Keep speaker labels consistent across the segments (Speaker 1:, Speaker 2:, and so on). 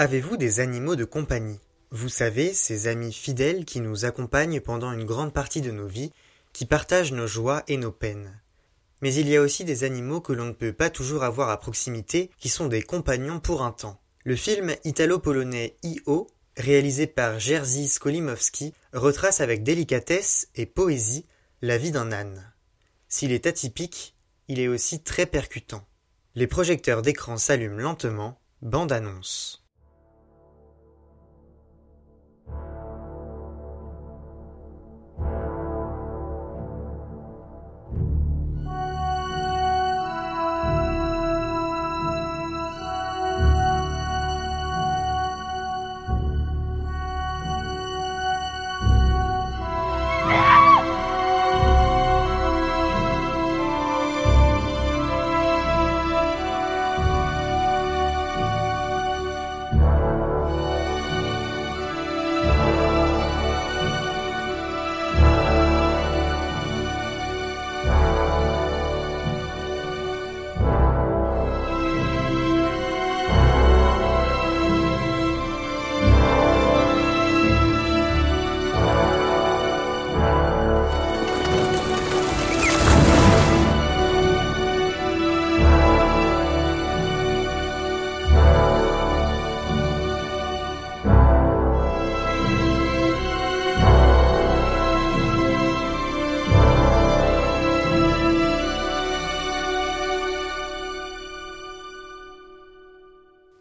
Speaker 1: Avez-vous des animaux de compagnie? Vous savez, ces amis fidèles qui nous accompagnent pendant une grande partie de nos vies, qui partagent nos joies et nos peines. Mais il y a aussi des animaux que l'on ne peut pas toujours avoir à proximité, qui sont des compagnons pour un temps. Le film italo-polonais I.O., réalisé par Jerzy Skolimowski, retrace avec délicatesse et poésie la vie d'un âne. S'il est atypique, il est aussi très percutant. Les projecteurs d'écran s'allument lentement, bande annonce.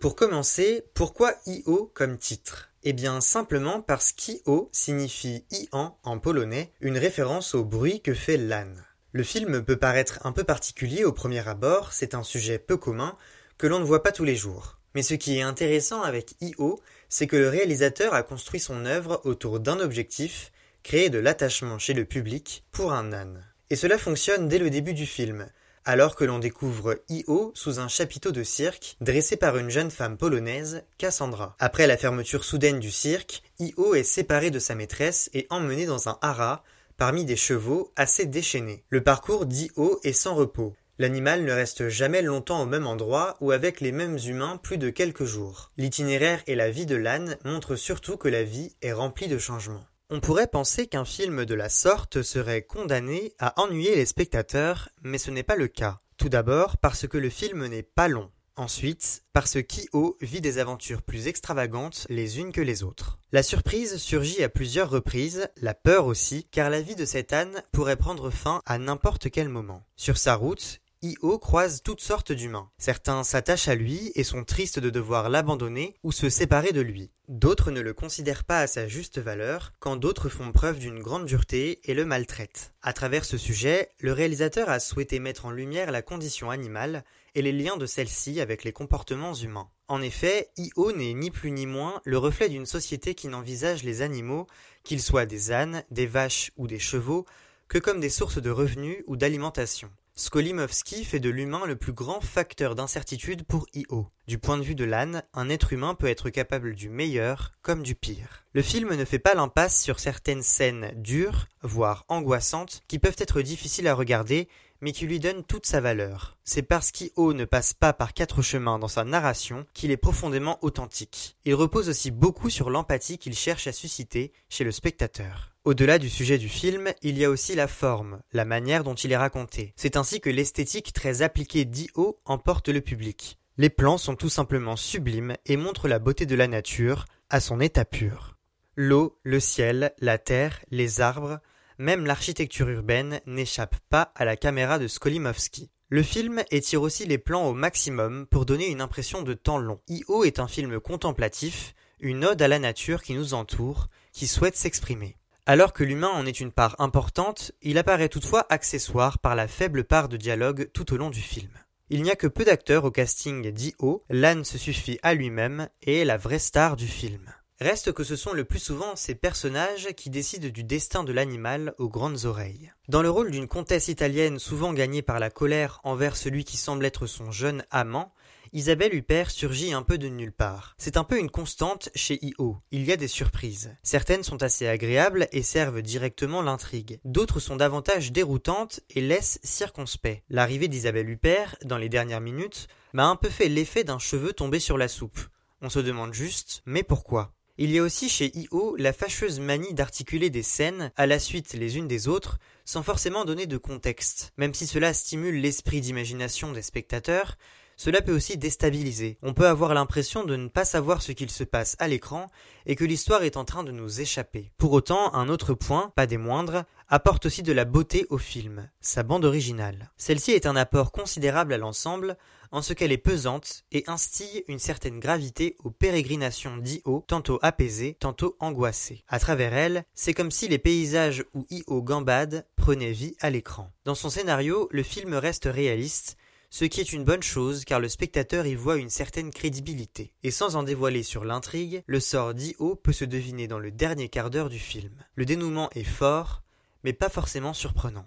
Speaker 1: Pour commencer, pourquoi IO comme titre? Eh bien simplement parce qu'IO signifie Ian en polonais, une référence au bruit que fait l'âne. Le film peut paraître un peu particulier au premier abord, c'est un sujet peu commun que l'on ne voit pas tous les jours. Mais ce qui est intéressant avec IO, c'est que le réalisateur a construit son œuvre autour d'un objectif, créer de l'attachement chez le public pour un âne. Et cela fonctionne dès le début du film, alors que l'on découvre Io sous un chapiteau de cirque dressé par une jeune femme polonaise, Cassandra. Après la fermeture soudaine du cirque, Io est séparé de sa maîtresse et emmené dans un haras parmi des chevaux assez déchaînés. Le parcours d'Io est sans repos. L'animal ne reste jamais longtemps au même endroit ou avec les mêmes humains plus de quelques jours. L'itinéraire et la vie de l'âne montrent surtout que la vie est remplie de changements. On pourrait penser qu'un film de la sorte serait condamné à ennuyer les spectateurs, mais ce n'est pas le cas. Tout d'abord parce que le film n'est pas long. Ensuite, parce qu'Io vit des aventures plus extravagantes les unes que les autres. La surprise surgit à plusieurs reprises, la peur aussi, car la vie de cet âne pourrait prendre fin à n'importe quel moment. Sur sa route, Io croise toutes sortes d'humains. Certains s'attachent à lui et sont tristes de devoir l'abandonner ou se séparer de lui. D'autres ne le considèrent pas à sa juste valeur, quand d'autres font preuve d'une grande dureté et le maltraitent. À travers ce sujet, le réalisateur a souhaité mettre en lumière la condition animale et les liens de celle-ci avec les comportements humains. En effet, Io n'est ni plus ni moins le reflet d'une société qui n'envisage les animaux, qu'ils soient des ânes, des vaches ou des chevaux, que comme des sources de revenus ou d'alimentation. Skolimowski fait de l'humain le plus grand facteur d'incertitude pour Io. Du point de vue de l'âne, un être humain peut être capable du meilleur comme du pire. Le film ne fait pas l'impasse sur certaines scènes dures, voire angoissantes, qui peuvent être difficiles à regarder, mais qui lui donnent toute sa valeur. C'est parce qu'Io ne passe pas par quatre chemins dans sa narration qu'il est profondément authentique. Il repose aussi beaucoup sur l'empathie qu'il cherche à susciter chez le spectateur. Au-delà du sujet du film, il y a aussi la forme, la manière dont il est raconté. C'est ainsi que l'esthétique très appliquée d'I.O. emporte le public. Les plans sont tout simplement sublimes et montrent la beauté de la nature à son état pur. L'eau, le ciel, la terre, les arbres, même l'architecture urbaine n'échappe pas à la caméra de Skolimowski. Le film étire aussi les plans au maximum pour donner une impression de temps long. I.O. est un film contemplatif, une ode à la nature qui nous entoure, qui souhaite s'exprimer. Alors que l'humain en est une part importante, il apparaît toutefois accessoire par la faible part de dialogue tout au long du film. Il n'y a que peu d'acteurs au casting d'I.O., l'âne se suffit à lui-même et est la vraie star du film. Reste que ce sont le plus souvent ces personnages qui décident du destin de l'animal aux grandes oreilles. Dans le rôle d'une comtesse italienne souvent gagnée par la colère envers celui qui semble être son jeune amant, Isabelle Huppert surgit un peu de nulle part. C'est un peu une constante chez I.O. Il y a des surprises. Certaines sont assez agréables et servent directement l'intrigue. D'autres sont davantage déroutantes et laissent circonspect. L'arrivée d'Isabelle Huppert, dans les dernières minutes, m'a un peu fait l'effet d'un cheveu tombé sur la soupe. On se demande juste, mais pourquoi? Il y a aussi chez IO la fâcheuse manie d'articuler des scènes à la suite les unes des autres sans forcément donner de contexte. Même si cela stimule l'esprit d'imagination des spectateurs, cela peut aussi déstabiliser. On peut avoir l'impression de ne pas savoir ce qu'il se passe à l'écran et que l'histoire est en train de nous échapper. Pour autant, un autre point, pas des moindres, apporte aussi de la beauté au film, sa bande originale. Celle-ci est un apport considérable à l'ensemble en ce qu'elle est pesante et instille une certaine gravité aux pérégrinations d'Io, tantôt apaisées, tantôt angoissées. À travers elle, c'est comme si les paysages où Io gambade prenaient vie à l'écran. Dans son scénario, le film reste réaliste, ce qui est une bonne chose car le spectateur y voit une certaine crédibilité. Et sans en dévoiler sur l'intrigue, le sort d'Io peut se deviner dans le dernier quart d'heure du film. Le dénouement est fort, mais pas forcément surprenant.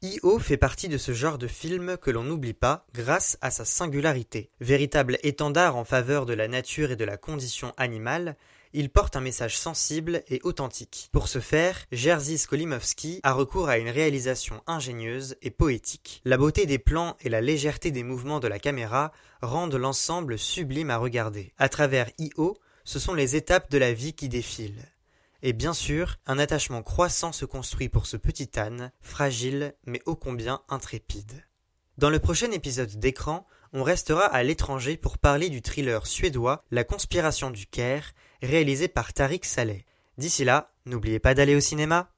Speaker 1: I.O. fait partie de ce genre de film que l'on n'oublie pas grâce à sa singularité. Véritable étendard en faveur de la nature et de la condition animale, il porte un message sensible et authentique. Pour ce faire, Jerzy Skolimowski a recours à une réalisation ingénieuse et poétique. La beauté des plans et la légèreté des mouvements de la caméra rendent l'ensemble sublime à regarder. À travers I.O., ce sont les étapes de la vie qui défilent. Et bien sûr, un attachement croissant se construit pour ce petit âne, fragile mais ô combien intrépide. Dans le prochain épisode d'écran, on restera à l'étranger pour parler du thriller suédois La conspiration du Caire, réalisé par Tariq Saleh. D'ici là, n'oubliez pas d'aller au cinéma.